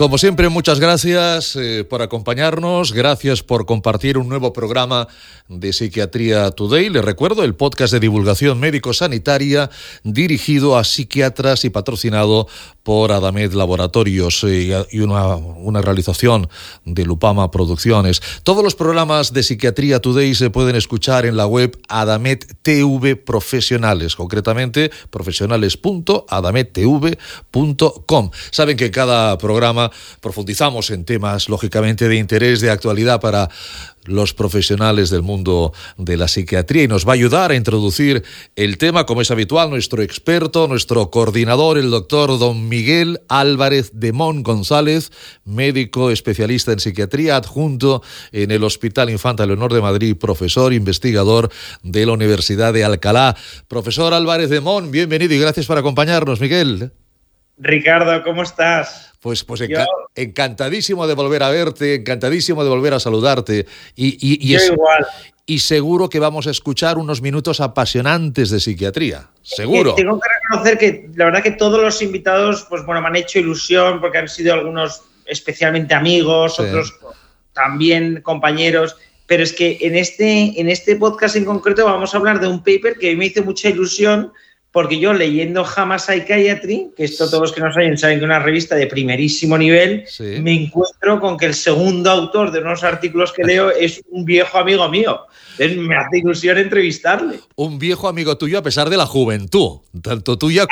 Como siempre, muchas gracias eh, por acompañarnos, gracias por compartir un nuevo programa de Psiquiatría Today. Les recuerdo el podcast de divulgación médico-sanitaria dirigido a psiquiatras y patrocinado por Adamed Laboratorios eh, y una, una realización de Lupama Producciones. Todos los programas de Psiquiatría Today se pueden escuchar en la web Adamed TV Profesionales, concretamente profesionales.adamedtv.com. Saben que cada programa profundizamos en temas, lógicamente, de interés, de actualidad para los profesionales del mundo de la psiquiatría y nos va a ayudar a introducir el tema, como es habitual, nuestro experto, nuestro coordinador, el doctor don Miguel Álvarez de Mon González, médico especialista en psiquiatría, adjunto en el Hospital Infanta Leonor de Madrid, profesor investigador de la Universidad de Alcalá. Profesor Álvarez de Mon, bienvenido y gracias por acompañarnos, Miguel. Ricardo, ¿cómo estás? Pues, pues encantadísimo de volver a verte, encantadísimo de volver a saludarte. Y, y, igual. y seguro que vamos a escuchar unos minutos apasionantes de psiquiatría. Seguro. tengo que reconocer que la verdad que todos los invitados, pues bueno, me han hecho ilusión porque han sido algunos especialmente amigos, otros también compañeros. Pero es que en este, en este podcast en concreto vamos a hablar de un paper que me hizo mucha ilusión porque yo leyendo Jamás Psychiatry, que esto todos los que nos oyen saben que es una revista de primerísimo nivel, me encuentro con que el segundo autor de unos artículos que leo es un viejo amigo mío. Entonces me hace ilusión entrevistarle. Un viejo amigo tuyo a pesar de la juventud, tanto tuya,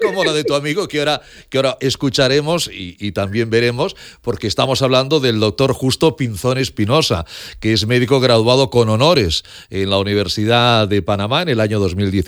como la de tu amigo, que ahora, que ahora escucharemos y, y también veremos, porque estamos hablando del doctor Justo Pinzón Espinosa, que es médico graduado con honores en la Universidad de Panamá en el año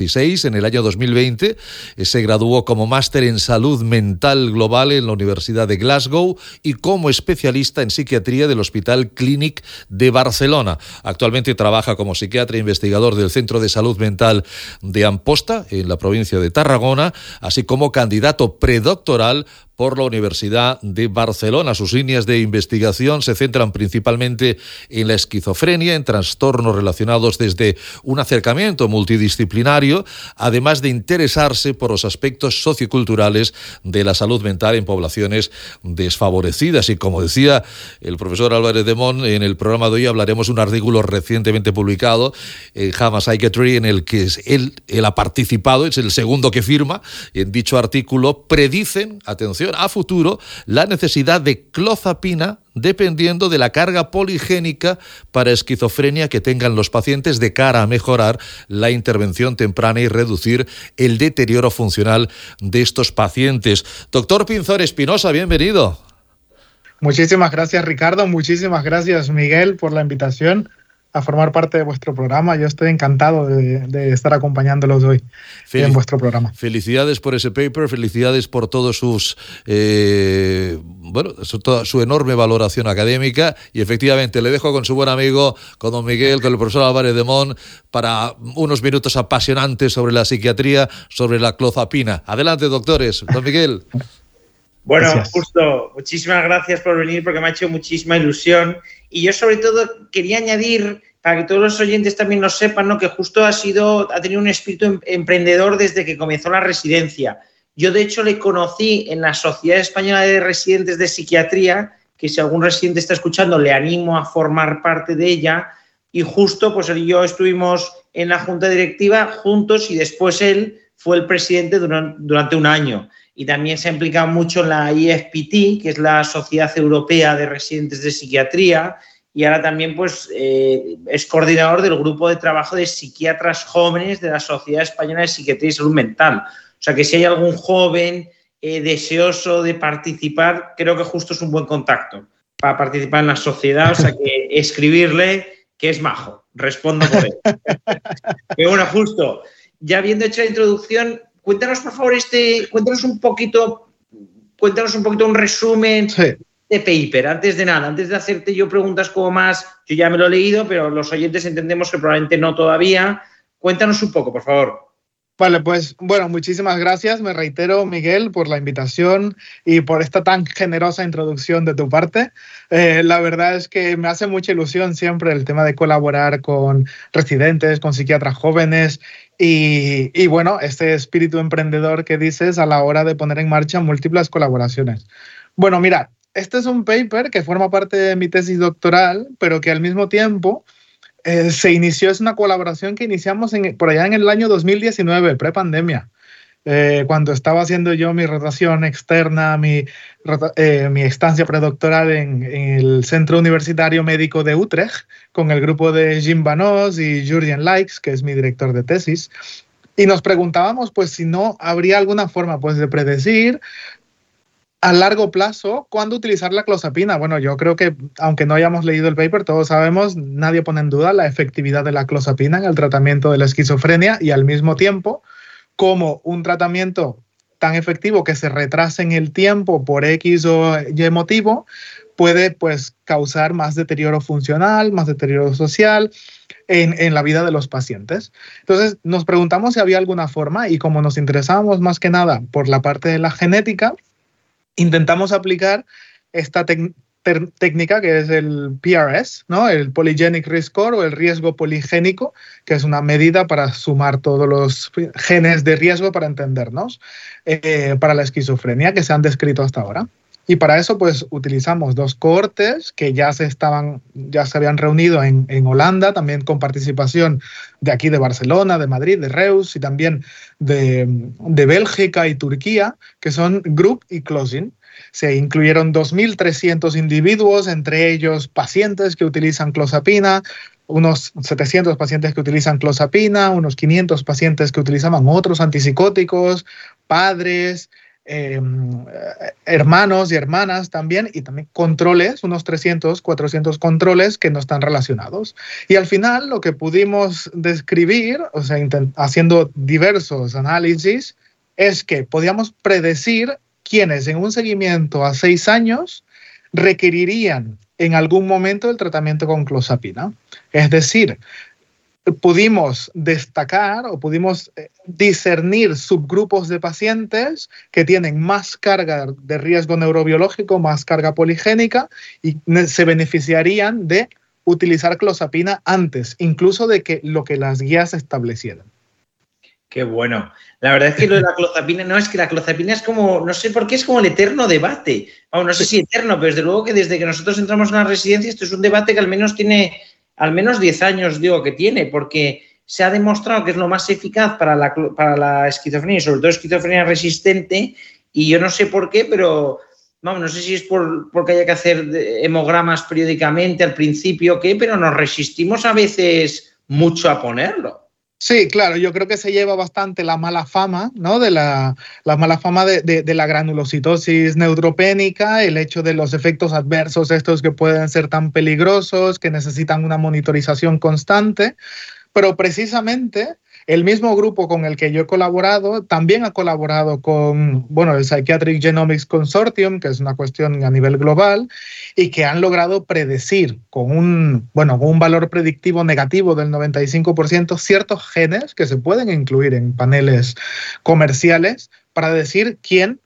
2016 en el año 2020 eh, se graduó como máster en salud mental global en la Universidad de Glasgow y como especialista en psiquiatría del Hospital Clínic de Barcelona. Actualmente trabaja como psiquiatra e investigador del Centro de Salud Mental de Amposta, en la provincia de Tarragona, así como candidato predoctoral por la Universidad de Barcelona. Sus líneas de investigación se centran principalmente en la esquizofrenia, en trastornos relacionados desde un acercamiento multidisciplinario, además de interesarse por los aspectos socioculturales de la salud mental en poblaciones desfavorecidas. Y como decía el profesor Álvarez de Mon, en el programa de hoy hablaremos de un artículo recientemente publicado en JAMA Psychiatry en el que él, él ha participado, es el segundo que firma, en dicho artículo predicen, atención, a futuro la necesidad de clozapina dependiendo de la carga poligénica para esquizofrenia que tengan los pacientes de cara a mejorar la intervención temprana y reducir el deterioro funcional de estos pacientes. Doctor Pinzón Espinosa, bienvenido. Muchísimas gracias Ricardo, muchísimas gracias Miguel por la invitación a formar parte de vuestro programa. Yo estoy encantado de, estar acompañándolos hoy en vuestro programa. Felicidades por ese paper, felicidades por todos sus, eh, bueno, toda su enorme valoración académica y efectivamente le dejo con su buen amigo, con don Miguel, con el profesor Álvarez de Mon, para unos minutos apasionantes sobre la psiquiatría, sobre la clozapina. Adelante, doctores. Don Miguel. Bueno, justo, muchísimas gracias por venir porque me ha hecho muchísima ilusión. Y yo sobre todo quería añadir, para que todos los oyentes también lo sepan, ¿no? que justo ha, sido, ha tenido un espíritu em, emprendedor desde que comenzó la residencia. Yo de hecho le conocí en la Sociedad Española de Residentes de Psiquiatría, que si algún residente está escuchando, le animo a formar parte de ella. Y justo pues él y yo estuvimos en la junta directiva juntos y después él fue el presidente durante un año y también se ha implicado mucho en la IFPT, que es la Sociedad Europea de Residentes de Psiquiatría, y ahora también pues, eh, es coordinador del grupo de trabajo de psiquiatras jóvenes de la Sociedad Española de Psiquiatría y Salud Mental. O sea que si hay algún joven eh, deseoso de participar, creo que justo es un buen contacto para participar en la sociedad. O sea que escribirle que es majo, respondo por él. Pero bueno, justo, ya habiendo hecho la introducción, Cuéntanos, por favor, este, cuéntanos un poquito, cuéntanos un poquito un resumen de paper, antes de nada, antes de hacerte yo preguntas como más, yo ya me lo he leído, pero los oyentes entendemos que probablemente no todavía. Cuéntanos un poco, por favor. Vale, pues bueno, muchísimas gracias. Me reitero, Miguel, por la invitación y por esta tan generosa introducción de tu parte. Eh, la verdad es que me hace mucha ilusión siempre el tema de colaborar con residentes, con psiquiatras jóvenes y, y bueno, este espíritu emprendedor que dices a la hora de poner en marcha múltiples colaboraciones. Bueno, mira, este es un paper que forma parte de mi tesis doctoral, pero que al mismo tiempo eh, se inició, es una colaboración que iniciamos por allá en el año 2019, prepandemia. Eh, cuando estaba haciendo yo mi rotación externa, mi, eh, mi estancia predoctoral en, el Centro Universitario Médico de Utrecht, con el grupo de Jim Banos y Jurgen Likes, que es mi director de tesis, y nos preguntábamos pues si no habría alguna forma pues de predecir a largo plazo, ¿cuándo utilizar la clozapina? Bueno, yo creo que, aunque no hayamos leído el paper, todos sabemos, nadie pone en duda la efectividad de la clozapina en el tratamiento de la esquizofrenia y al mismo tiempo, como un tratamiento tan efectivo que se retrase en el tiempo por X o Y motivo, puede pues causar más deterioro funcional, más deterioro social en, en, la vida de los pacientes. Entonces nos preguntamos si había alguna forma y como nos interesábamos más que nada por la parte de la genética, intentamos aplicar esta técnica que es el PRS, ¿no? el Polygenic Risk Score o el riesgo poligénico, que es una medida para sumar todos los genes de riesgo para entendernos, eh, para la esquizofrenia que se han descrito hasta ahora. Y para eso, pues utilizamos dos cohortes que ya se estaban, ya se habían reunido en, en, Holanda, también con participación de aquí de Barcelona, de Madrid, de Reus y también de, de Bélgica y Turquía, que son Group y Closing. Se incluyeron 2.300 individuos, entre ellos pacientes que utilizan clozapina, unos 700 pacientes que utilizan clozapina, unos 500 pacientes que utilizaban otros antipsicóticos, padres, Em, hermanos y hermanas también, y también controles, unos 300, 400 controles que no están relacionados. Y al final lo que pudimos describir, o sea, haciendo diversos análisis, es que podíamos predecir quiénes en un seguimiento a seis años requerirían en algún momento el tratamiento con clozapina. Es decir, pudimos destacar o pudimos eh, discernir subgrupos de pacientes que tienen más carga de riesgo neurobiológico, más carga poligénica y se beneficiarían de utilizar clozapina antes, incluso de que lo que las guías establecieran. Qué bueno. La verdad es que lo de la clozapina, no, es que la clozapina es como, no sé por qué, es como el eterno debate. no sé si eterno, pero desde luego que desde que nosotros entramos en la residencia, esto es un debate que al menos tiene al menos 10 años digo que tiene, porque se ha demostrado que es lo más eficaz para la, para la esquizofrenia, sobre todo esquizofrenia resistente, y yo no sé por qué, pero vamos, no sé si es por, porque haya que hacer hemogramas periódicamente al principio o qué, pero nos resistimos a veces mucho a ponerlo. Sí, claro, yo creo que se lleva bastante la mala fama, ¿no? De la, mala fama de, la granulocitosis neutropénica, el hecho de los efectos adversos estos que pueden ser tan peligrosos, que necesitan una monitorización constante, pero precisamente el mismo grupo con el que yo he colaborado también ha colaborado con, bueno, el Psychiatric Genomics Consortium, que es una cuestión a nivel global, y que han logrado predecir con un, bueno, con un valor predictivo negativo del 95% ciertos genes que se pueden incluir en paneles comerciales para decir quién,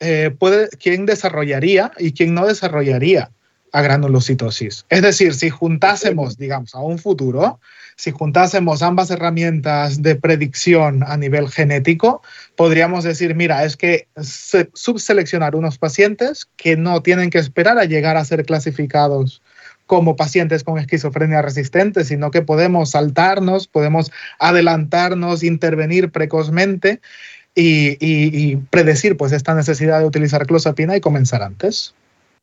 eh, puede, quién desarrollaría y quién no desarrollaría a granulocitosis. Es decir, si juntásemos, digamos, a un futuro, si juntásemos ambas herramientas de predicción a nivel genético, podríamos decir, mira, es que subseleccionar unos pacientes que no tienen que esperar a llegar a ser clasificados como pacientes con esquizofrenia resistente, sino que podemos saltarnos, podemos adelantarnos, intervenir precozmente y, y predecir pues esta necesidad de utilizar clozapina y comenzar antes.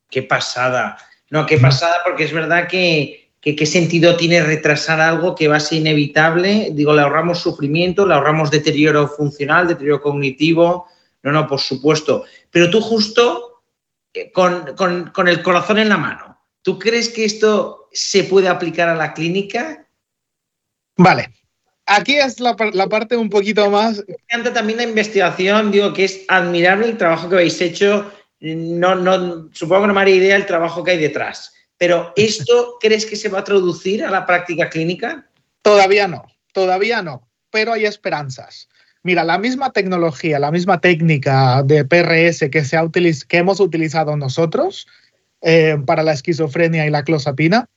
Qué pasada. No, qué pasada, porque es verdad que qué sentido tiene retrasar algo que va a ser inevitable. Digo, le ahorramos sufrimiento, le ahorramos deterioro funcional, deterioro cognitivo. No, no, por supuesto. Pero tú justo eh, con, el corazón en la mano, ¿tú crees que esto se puede aplicar a la clínica? Vale. Aquí es la, parte un poquito más. Me encanta también la investigación, digo que es admirable el trabajo que habéis hecho. No, no, supongo que no me haría idea el trabajo que hay detrás. Pero ¿esto crees que se va a traducir a la práctica clínica? Todavía no, todavía no, pero hay esperanzas. Mira, la misma tecnología, la misma técnica de PRS que, se ha que hemos utilizado nosotros eh, para la esquizofrenia y la clozapina,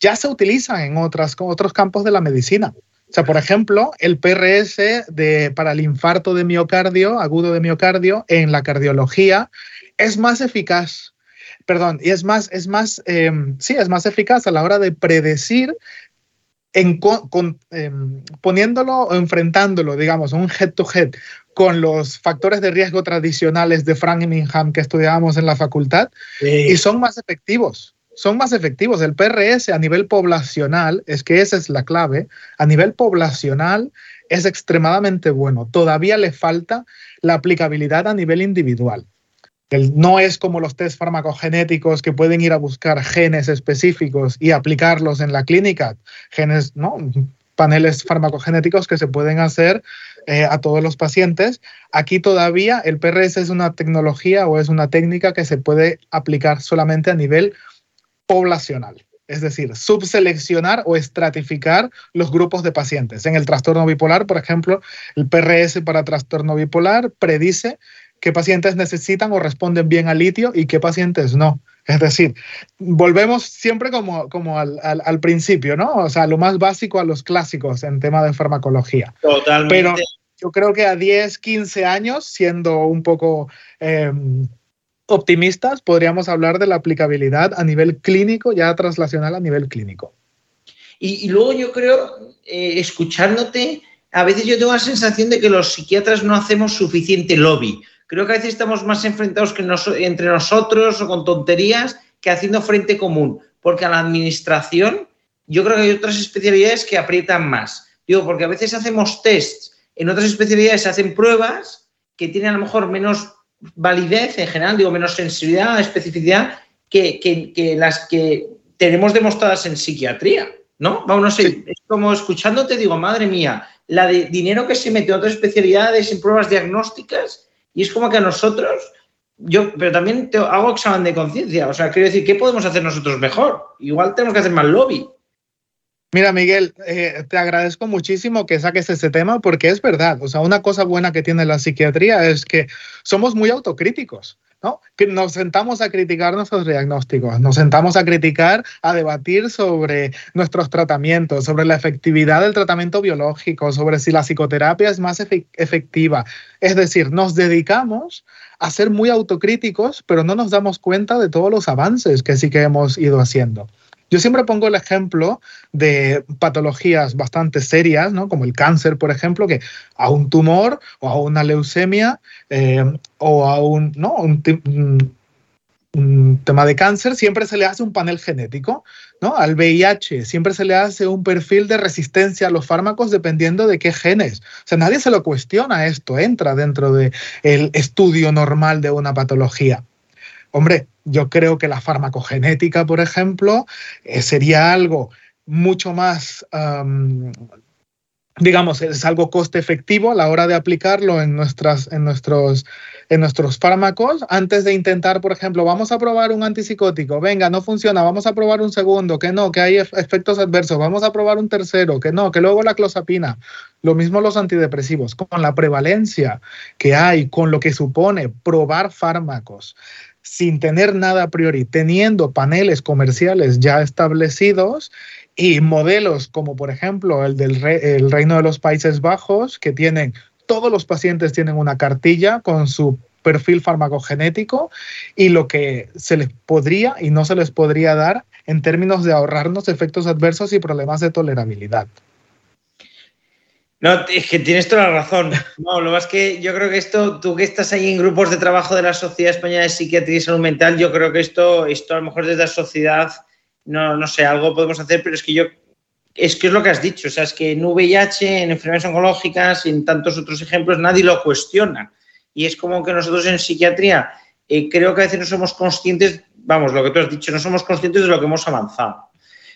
ya se utiliza en otras, otros campos de la medicina. O sea, por ejemplo, el PRS de, para el infarto de miocardio, agudo de miocardio, en la cardiología, es más eficaz. Perdón, y es más, es más, em, sí, es más eficaz a la hora de predecir en, em, poniéndolo o enfrentándolo, digamos, un head-to-head con los factores de riesgo tradicionales de Framingham que estudiábamos en la facultad y son más efectivos. Son más efectivos. El PRS a nivel poblacional, es que esa es la clave, a nivel poblacional es extremadamente bueno. Todavía le falta la aplicabilidad a nivel individual no es como los test farmacogenéticos que pueden ir a buscar genes específicos y aplicarlos en la clínica, genes, ¿no? paneles farmacogenéticos que se pueden hacer eh, a todos los pacientes. Aquí todavía el PRS es una tecnología o es una técnica que se puede aplicar solamente a nivel poblacional. Es decir, subseleccionar o estratificar los grupos de pacientes. En el trastorno bipolar, por ejemplo, el PRS para trastorno bipolar predice qué pacientes necesitan o responden bien al litio y qué pacientes no. Es decir, volvemos siempre como, como al, al, principio, ¿no? O sea, lo más básico a los clásicos en tema de farmacología. Totalmente. Pero yo creo que a 10, 15 años, siendo un poco em, optimistas, podríamos hablar de la aplicabilidad a nivel clínico, ya traslacional a nivel clínico. Y, luego yo creo, eh, escuchándote, a veces yo tengo la sensación de que los psiquiatras no hacemos suficiente lobby Creo que a veces estamos más enfrentados que entre nosotros o con tonterías que haciendo frente común, porque a la administración yo creo que hay otras especialidades que aprietan más. Digo, porque a veces hacemos tests, en otras especialidades se hacen pruebas que tienen a lo mejor menos validez en general, digo, menos sensibilidad, especificidad que, que, las que tenemos demostradas en psiquiatría, ¿no? Vamos, no sé, es como escuchándote digo, madre mía, la de dinero que se mete en otras especialidades, en pruebas diagnósticas, y es como que a nosotros, yo, pero también te hago examen de conciencia. O sea, quiero decir, ¿qué podemos hacer nosotros mejor? Igual tenemos que hacer más lobby. Mira, Miguel, eh, te agradezco muchísimo que saques ese tema porque es verdad. O sea, una cosa buena que tiene la psiquiatría es que somos muy autocríticos. ¿no? Que nos sentamos a criticar nuestros diagnósticos, nos sentamos a criticar, a debatir sobre nuestros tratamientos, sobre la efectividad del tratamiento biológico, sobre si la psicoterapia es más efectiva. Es decir, nos dedicamos a ser muy autocríticos, pero no nos damos cuenta de todos los avances que sí que hemos ido haciendo. Yo siempre pongo el ejemplo de patologías bastante serias, ¿no? como el cáncer, por ejemplo, que a un tumor o a una leucemia eh, o a un, ¿no? un, tema de cáncer siempre se le hace un panel genético. ¿no? Al VIH siempre se le hace un perfil de resistencia a los fármacos dependiendo de qué genes. O sea, nadie se lo cuestiona esto, entra dentro del estudio normal de una patología. Hombre, yo creo que la farmacogenética, por ejemplo, eh, sería algo mucho más, digamos, es algo coste efectivo a la hora de aplicarlo en, nuestras, en, nuestros, en nuestros fármacos antes de intentar, por ejemplo, vamos a probar un antipsicótico, venga, no funciona, vamos a probar un segundo, que no, que hay efectos adversos, vamos a probar un tercero, que no, que luego la clozapina. Lo mismo los antidepresivos, con la prevalencia que hay, con lo que supone probar fármacos sin tener nada a priori, teniendo paneles comerciales ya establecidos y modelos como por ejemplo el del el Reino de los Países Bajos, que tienen, todos los pacientes tienen una cartilla con su perfil farmacogenético y lo que se les podría y no se les podría dar en términos de ahorrarnos efectos adversos y problemas de tolerabilidad. No, es que tienes toda la razón. No, lo más que yo creo que esto, tú que estás ahí en grupos de trabajo de la Sociedad Española de Psiquiatría y Salud Mental, yo creo que esto, esto a lo mejor desde la sociedad, no, no sé, algo podemos hacer, pero es que yo, es que es lo que has dicho, o sea, es que en VIH, en enfermedades oncológicas y en tantos otros ejemplos nadie lo cuestiona. Y es como que nosotros en psiquiatría eh, creo que a veces no somos conscientes, vamos, lo que tú has dicho, no somos conscientes de lo que hemos avanzado.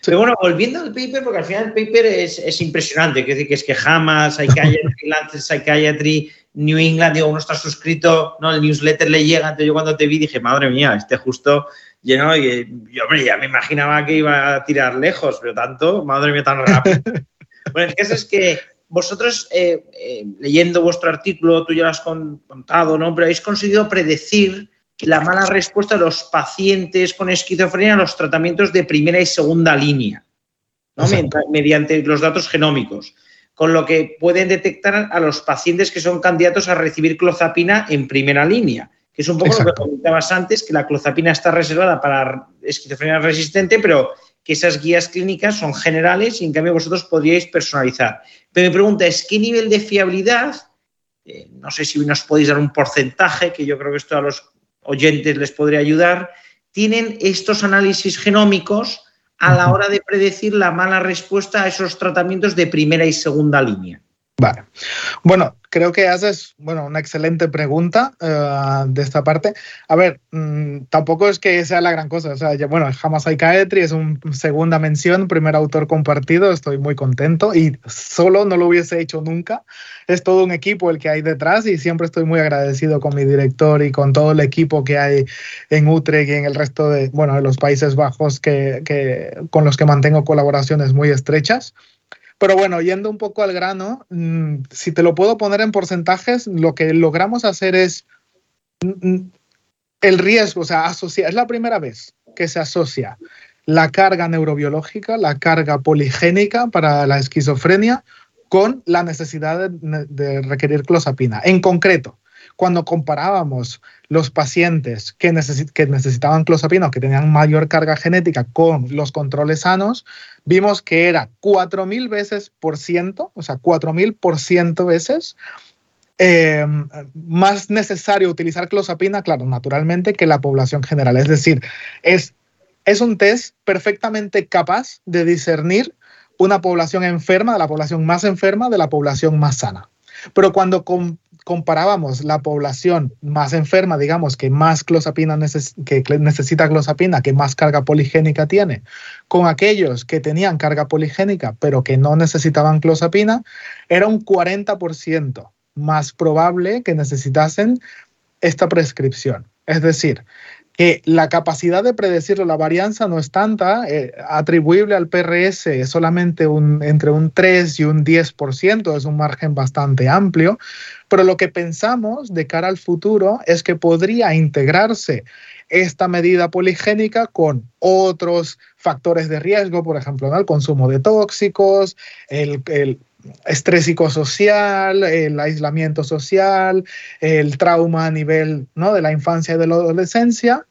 Pero bueno, volviendo al paper, porque al final el paper es, es impresionante, que, que es que jamás Psychiatry, Lancet Psychiatry, New England, digo, uno está suscrito, ¿no? El newsletter le llega, entonces yo cuando te vi dije, madre mía, este justo lleno, y yo, hombre, ya me imaginaba que iba a tirar lejos, pero tanto, madre mía, tan rápido. bueno, el caso es que vosotros, eh, eh, leyendo vuestro artículo, tú ya lo has contado, ¿no? Pero habéis conseguido predecir la mala respuesta de los pacientes con esquizofrenia a los tratamientos de primera y segunda línea, ¿no? mediante los datos genómicos, con lo que pueden detectar a los pacientes que son candidatos a recibir clozapina en primera línea, que es un poco lo que comentabas antes, que la clozapina está reservada para esquizofrenia resistente, pero que esas guías clínicas son generales y en cambio vosotros podríais personalizar. Pero mi pregunta es, ¿qué nivel de fiabilidad? Eh, no sé si nos podéis dar un porcentaje, que yo creo que esto a los oyentes les podría ayudar, tienen estos análisis genómicos a la hora de predecir la mala respuesta a esos tratamientos de primera y segunda línea. Vale. Bueno, creo que haces bueno, una excelente pregunta eh, de esta parte. A ver, mm, tampoco es que sea la gran cosa. O sea, ya, bueno, Jamás Psychiatry es una segunda mención, primer autor compartido. Estoy muy contento y solo no lo hubiese hecho nunca. Es todo un equipo el que hay detrás y siempre estoy muy agradecido con mi director y con todo el equipo que hay en Utrecht y en el resto de, bueno, de los Países Bajos que, con los que mantengo colaboraciones muy estrechas. Pero bueno, yendo un poco al grano, mm, si te lo puedo poner en porcentajes, lo que logramos hacer es mm, mm, el riesgo, o sea, asociar, es la primera vez que se asocia la carga neurobiológica, la carga poligénica para la esquizofrenia con la necesidad de requerir clozapina. En concreto, cuando comparábamos los pacientes que, necesitaban clozapina o que tenían mayor carga genética con los controles sanos, vimos que era 4.000 veces por ciento, o sea, 4.000 por ciento veces em, más necesario utilizar clozapina, claro, naturalmente, que la población general. Es decir, es, es un test perfectamente capaz de discernir una población enferma de la población más enferma de la población más sana. Pero cuando comparábamos la población más enferma, digamos, que más clozapina que necesita clozapina, que más carga poligénica tiene, con aquellos que tenían carga poligénica pero que no necesitaban clozapina, era un 40% más probable que necesitasen esta prescripción. Es decir, que la capacidad de predecir la varianza no es tanta, eh, atribuible al PRS es solamente un, entre un 3 y un 10%, es un margen bastante amplio, pero lo que pensamos de cara al futuro es que podría integrarse esta medida poligénica con otros factores de riesgo, por ejemplo, el consumo de tóxicos, el, el estrés psicosocial, el aislamiento social, el trauma a nivel ¿no? de la infancia y de la adolescencia,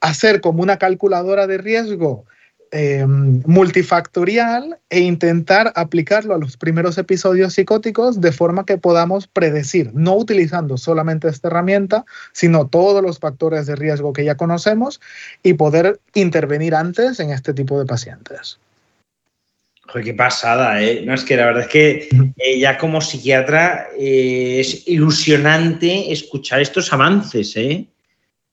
hacer como una calculadora de riesgo eh, multifactorial e intentar aplicarlo a los primeros episodios psicóticos de forma que podamos predecir, no utilizando solamente esta herramienta, sino todos los factores de riesgo que ya conocemos y poder intervenir antes en este tipo de pacientes. Joder, qué pasada, ¿eh? No, es que la verdad es que eh, ya como psiquiatra eh, es ilusionante escuchar estos avances, ¿eh?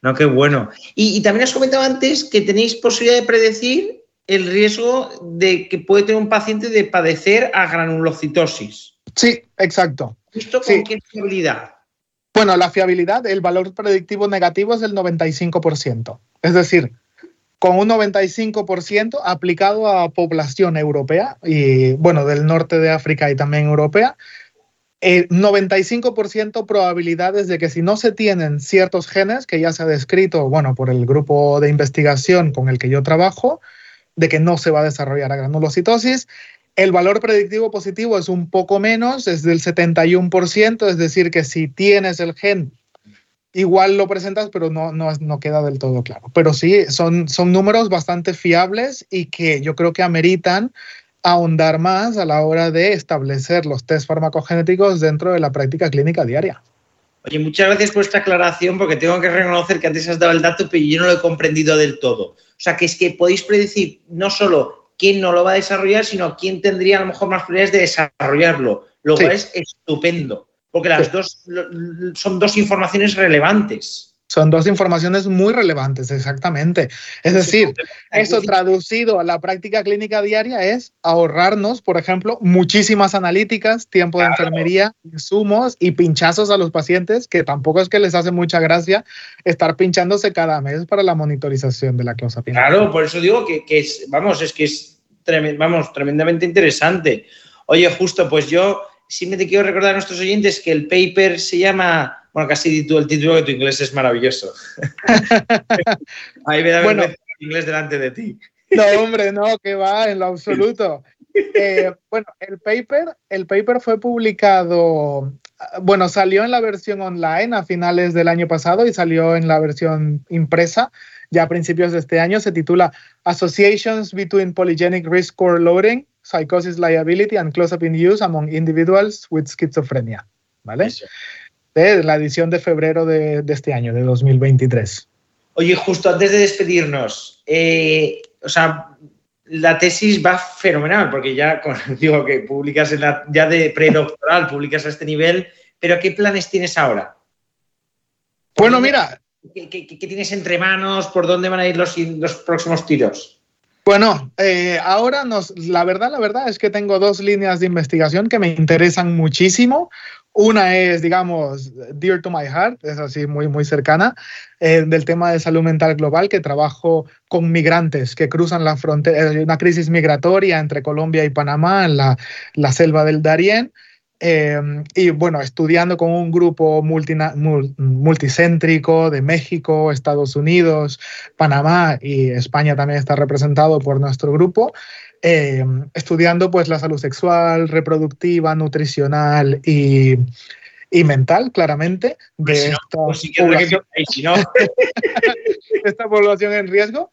No, qué bueno. Y, también has comentado antes que tenéis posibilidad de predecir el riesgo de que puede tener un paciente de padecer a granulocitosis. Sí, exacto. ¿Esto con qué fiabilidad? Bueno, la fiabilidad, el valor predictivo negativo es del 95%. Es decir, con un 95% aplicado a población europea y, bueno, del norte de África y también europea, 95% probabilidades de que si no se tienen ciertos genes, que ya se ha descrito, bueno, por el grupo de investigación con el que yo trabajo, de que no se va a desarrollar granulocitosis. El valor predictivo positivo es un poco menos, es del 71%, es decir, que si tienes el gen, igual lo presentas, pero no, no, no queda del todo claro. Pero sí, son, son números bastante fiables y que yo creo que ameritan ahondar más a la hora de establecer los test farmacogenéticos dentro de la práctica clínica diaria. Oye, muchas gracias por esta aclaración, porque tengo que reconocer que antes has dado el dato, pero yo no lo he comprendido del todo. O sea, que es que podéis predecir no solo quién no lo va a desarrollar, sino quién tendría a lo mejor más probabilidades de desarrollarlo, lo cual es estupendo, porque las dos son dos informaciones relevantes. Son dos informaciones muy relevantes, exactamente. Es decir, eso traducido a la práctica clínica diaria es ahorrarnos, por ejemplo, muchísimas analíticas, tiempo de enfermería, insumos y pinchazos a los pacientes, que tampoco es que les hace mucha gracia estar pinchándose cada mes para la monitorización de la clozapina. Claro, por eso digo que, es, vamos, es que es vamos, tremendamente interesante. Oye, justo, pues yo simplemente quiero recordar a nuestros oyentes que el paper se llama, bueno, casi tú el título que tu inglés es maravilloso. Ahí me da bueno, inglés delante de ti. No, hombre, no, que va, en lo absoluto. Eh, bueno, el paper, el paper fue publicado, bueno, salió en la versión online a finales del año pasado y salió en la versión impresa ya a principios de este año. Se titula Associations Between Polygenic Risk Score Loading, Psychosis Liability and Close-up in Use Among Individuals with Schizophrenia. ¿Vale? De la edición de febrero de, este año, de 2023. Oye, justo antes de despedirnos, eh, o sea, la tesis va fenomenal, porque ya digo que publicas ya de predoctoral, publicas a este nivel, pero ¿qué planes tienes ahora? Bueno, mira. ¿Qué, tienes entre manos? ¿Por dónde van a ir los, los próximos tiros? Bueno, eh, ahora nos, la verdad, la verdad es que tengo dos líneas de investigación que me interesan muchísimo. Una es, digamos, dear to my heart, es así muy, muy cercana, eh, del tema de salud mental global, que trabajo con migrantes que cruzan la frontera, hay una crisis migratoria entre Colombia y Panamá en la, la selva del Darién. Eh, y bueno, estudiando con un grupo multicéntrico de México, Estados Unidos, Panamá y España también está representado por nuestro grupo. Eh, estudiando pues la salud sexual, reproductiva, nutricional y, mental, claramente, de esta, población, en riesgo.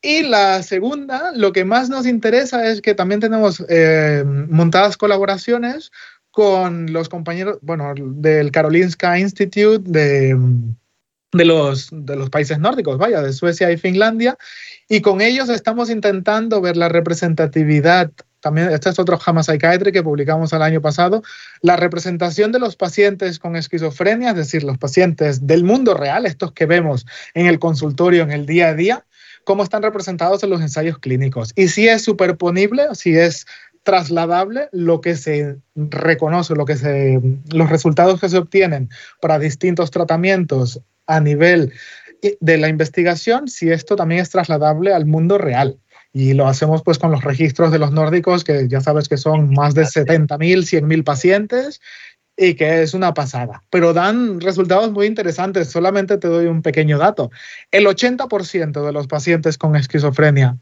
Y la segunda, lo que más nos interesa es que también tenemos eh, montadas colaboraciones con los compañeros, bueno, del Karolinska Institute de, de, los, de los países nórdicos, vaya, de Suecia y Finlandia, y con ellos estamos intentando ver la representatividad, también este es otro Hama Psychiatry que publicamos el año pasado, la representación de los pacientes con esquizofrenia, es decir, los pacientes del mundo real, estos que vemos en el consultorio en el día a día, cómo están representados en los ensayos clínicos. Y si es superponible, si es trasladable lo que se reconoce, lo que se, los resultados que se obtienen para distintos tratamientos a nivel de la investigación si esto también es trasladable al mundo real. Y lo hacemos pues con los registros de los nórdicos, que ya sabes que son más de 70.000, 100.000 pacientes y que es una pasada. Pero dan resultados muy interesantes. Solamente te doy un pequeño dato. El 80% de los pacientes con esquizofrenia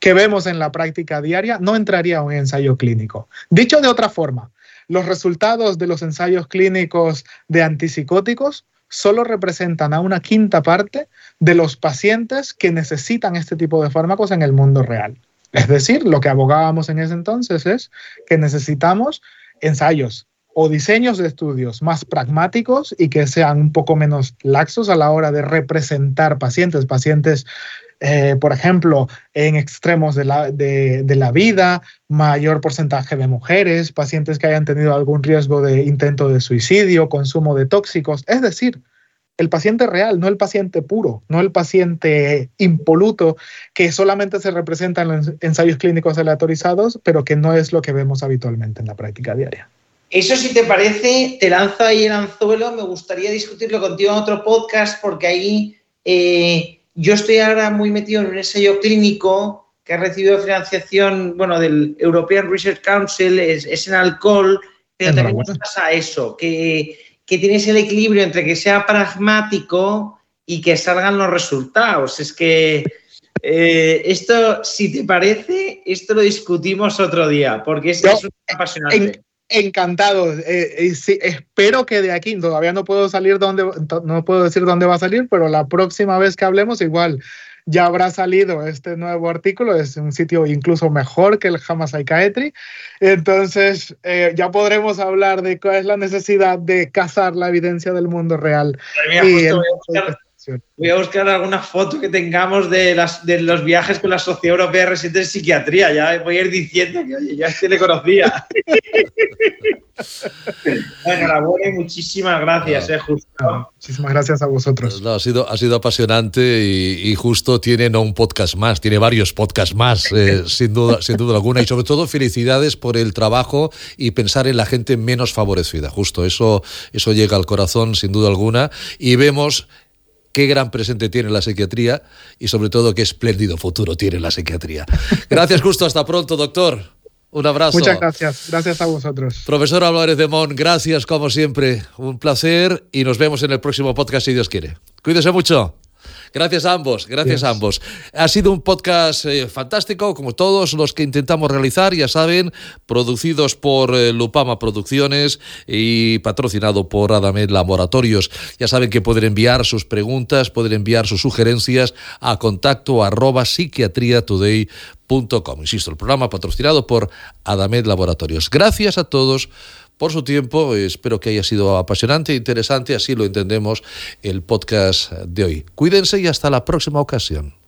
que vemos en la práctica diaria no entraría a un ensayo clínico. Dicho de otra forma, los resultados de los ensayos clínicos de antipsicóticos solo representan a una quinta parte de los pacientes que necesitan este tipo de fármacos en el mundo real. Es decir, lo que abogábamos en ese entonces es que necesitamos ensayos o diseños de estudios más pragmáticos y que sean un poco menos laxos a la hora de representar pacientes, pacientes eh, por ejemplo, en extremos de la, de, la, vida, mayor porcentaje de mujeres, pacientes que hayan tenido algún riesgo de intento de suicidio, consumo de tóxicos, es decir, el paciente real, no el paciente puro, no el paciente impoluto que solamente se representa en los ensayos clínicos aleatorizados, pero que no es lo que vemos habitualmente en la práctica diaria. Eso si te parece, te lanzo ahí el anzuelo, me gustaría discutirlo contigo en otro podcast porque ahí... Eh, yo estoy ahora muy metido en un ensayo clínico que ha recibido financiación, bueno, del European Research Council, es, en alcohol, pero también pasa eso, que, que tienes el equilibrio entre que sea pragmático y que salgan los resultados. Es que eh, esto, si te parece, esto lo discutimos otro día, porque es, es apasionante encantado. Eh, espero que de aquí, todavía no puedo salir donde, no puedo decir dónde va a salir, pero la próxima vez que hablemos, igual ya habrá salido este nuevo artículo. Es un sitio incluso mejor que el Hama Psychiatry. Entonces, eh, ya podremos hablar de cuál es la necesidad de cazar la evidencia del mundo real. Voy a buscar alguna foto que tengamos de, las, de los viajes con la Sociedad Europea de Residentes de Psiquiatría. Ya voy a ir diciendo que, oye, ya este le conocía. bueno, enhorabuena y muchísimas gracias, eh, justo. Muchísimas gracias a vosotros. ha, sido, ha sido apasionante y, justo tiene no un podcast más, tiene varios podcasts más, eh, sin, duda, sin duda alguna. Y sobre todo, felicidades por el trabajo y pensar en la gente menos favorecida. Justo eso, eso llega al corazón, sin duda alguna. Y vemos qué gran presente tiene la psiquiatría y sobre todo qué espléndido futuro tiene la psiquiatría. Gracias, Justo. Hasta pronto, doctor. Un abrazo. Muchas gracias. Gracias a vosotros. Profesor Álvarez de Mon, gracias como siempre. Un placer y nos vemos en el próximo podcast si Dios quiere. Cuídese mucho. Gracias a ambos, gracias a ambos. Ha sido un podcast eh, fantástico, como todos los que intentamos realizar, ya saben, producidos por eh, Lupama Producciones y patrocinado por Adamed Laboratorios. Ya saben que pueden enviar sus preguntas, pueden enviar sus sugerencias a contacto arroba psiquiatriatoday.com. Insisto, el programa patrocinado por Adamed Laboratorios. Gracias a todos por su tiempo. Espero que haya sido apasionante e interesante, así lo entendemos el podcast de hoy. Cuídense y hasta la próxima ocasión.